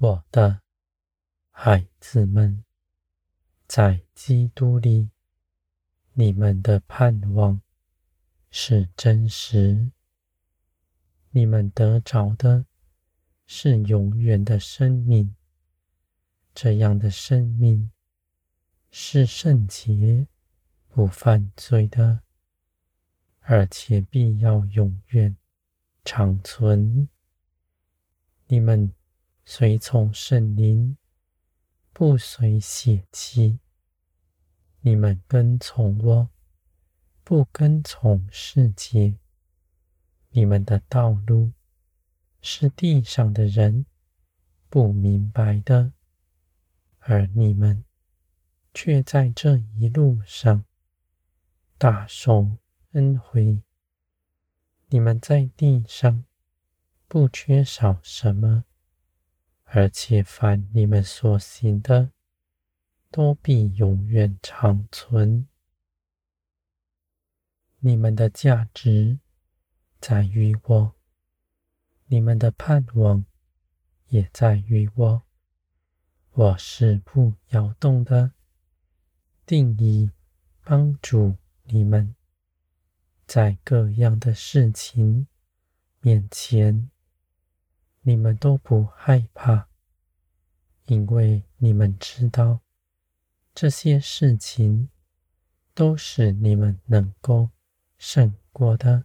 我的孩子们，在基督里，你们的盼望是真实。你们得着的是永远的生命，这样的生命是圣洁、不犯罪的，而且必要永远长存。你们。随从圣灵，不随血气。你们跟从我，不跟从世界。你们的道路是地上的人不明白的，而你们却在这一路上大受恩惠。你们在地上不缺少什么。而且，凡你们所行的，都必永远长存。你们的价值在于我，你们的盼望也在于我。我是不摇动的，定义帮助你们，在各样的事情面前。你们都不害怕，因为你们知道这些事情都是你们能够胜过的。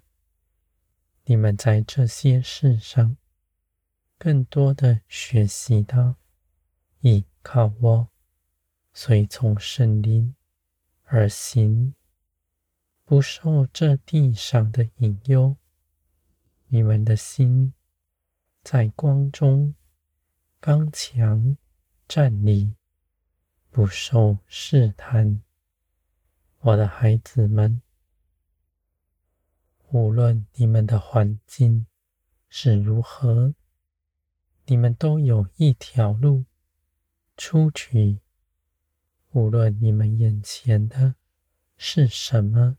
你们在这些事上更多的学习到依靠我，随从圣灵而行，不受这地上的引诱。你们的心。在光中刚强站立，不受试探。我的孩子们，无论你们的环境是如何，你们都有一条路出去。无论你们眼前的是什么，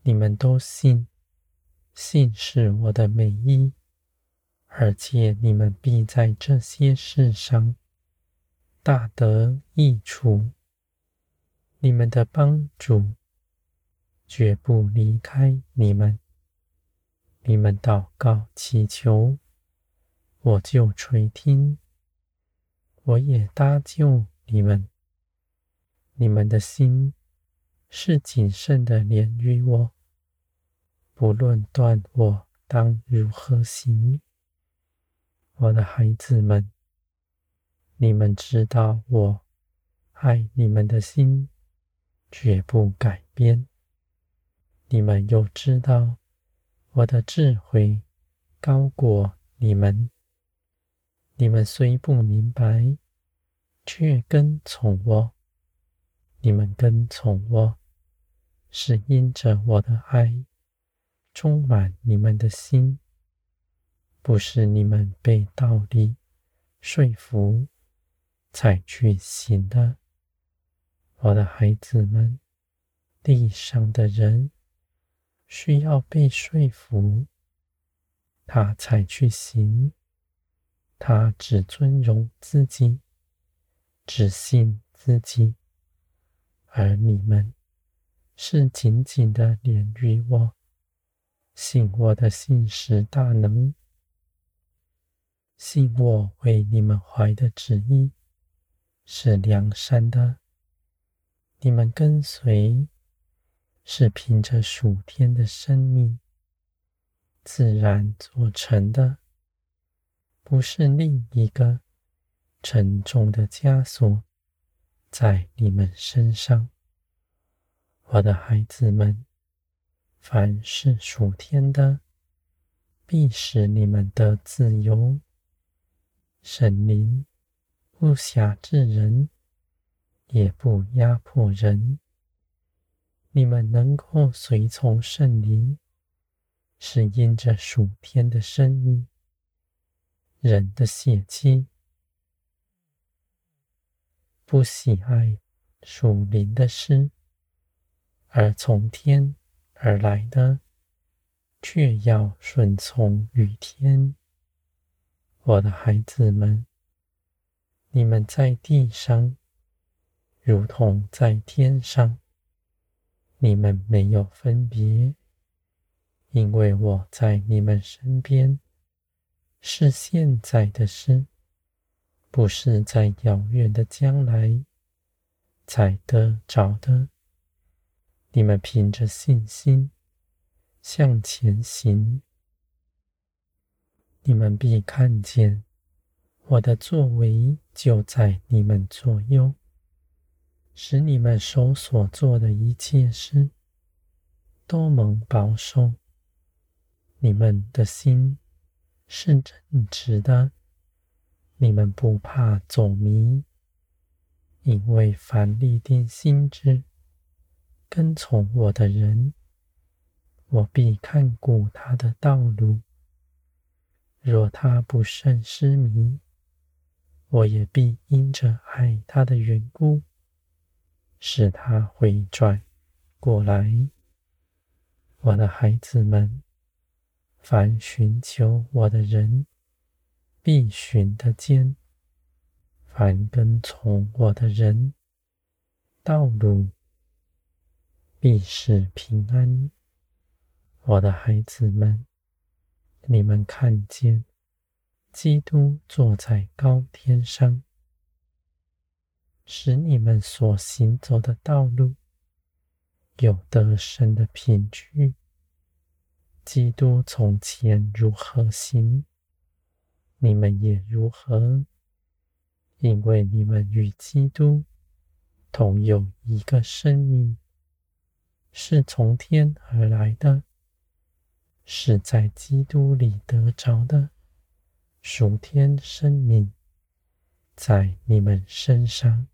你们都信，信是我的美意。而且你们必在这些事上大得益处，你们的帮助绝不离开你们。你们祷告祈求，我就垂听，我也搭救你们。你们的心是谨慎的连于我，不论断我当如何行。我的孩子们，你们知道我爱你们的心绝不改变。你们又知道我的智慧高过你们。你们虽不明白，却跟从我。你们跟从我，是因着我的爱充满你们的心。不是你们被道理说服才去行的，我的孩子们，地上的人需要被说服，他才去行。他只尊荣自己，只信自己，而你们是紧紧的连于我，信我的信实大能。信我为你们怀的旨意是良善的，你们跟随是凭着属天的生命自然做成的，不是另一个沉重的枷锁在你们身上。我的孩子们，凡是属天的，必使你们得自由。圣灵不辖制人，也不压迫人。你们能够随从圣灵，是因着属天的生命。人的血气不喜爱属灵的事，而从天而来的，却要顺从于天。我的孩子们，你们在地上，如同在天上。你们没有分别，因为我在你们身边，是现在的事，不是在遥远的将来才得着的。你们凭着信心向前行，你们必看见我的作为就在你们左右，使你们手所做的一切事都蒙保守。你们的心是正直的，你们不怕走迷，因为凡立定心志。跟从我的人，我必看顾他的道路。若他不慎失迷，我也必因着爱他的缘故，使他回转过来。我的孩子们，凡寻求我的人，必寻得见；凡跟从我的人，道路。必是平安，我的孩子们，你们看见基督坐在高天上，使你们所行走的道路有得胜的凭据。基督从前如何行，你们也如何，因为你们与基督同有一个生命。是从天而来的，是在基督里得着的属天生命，在你们身上。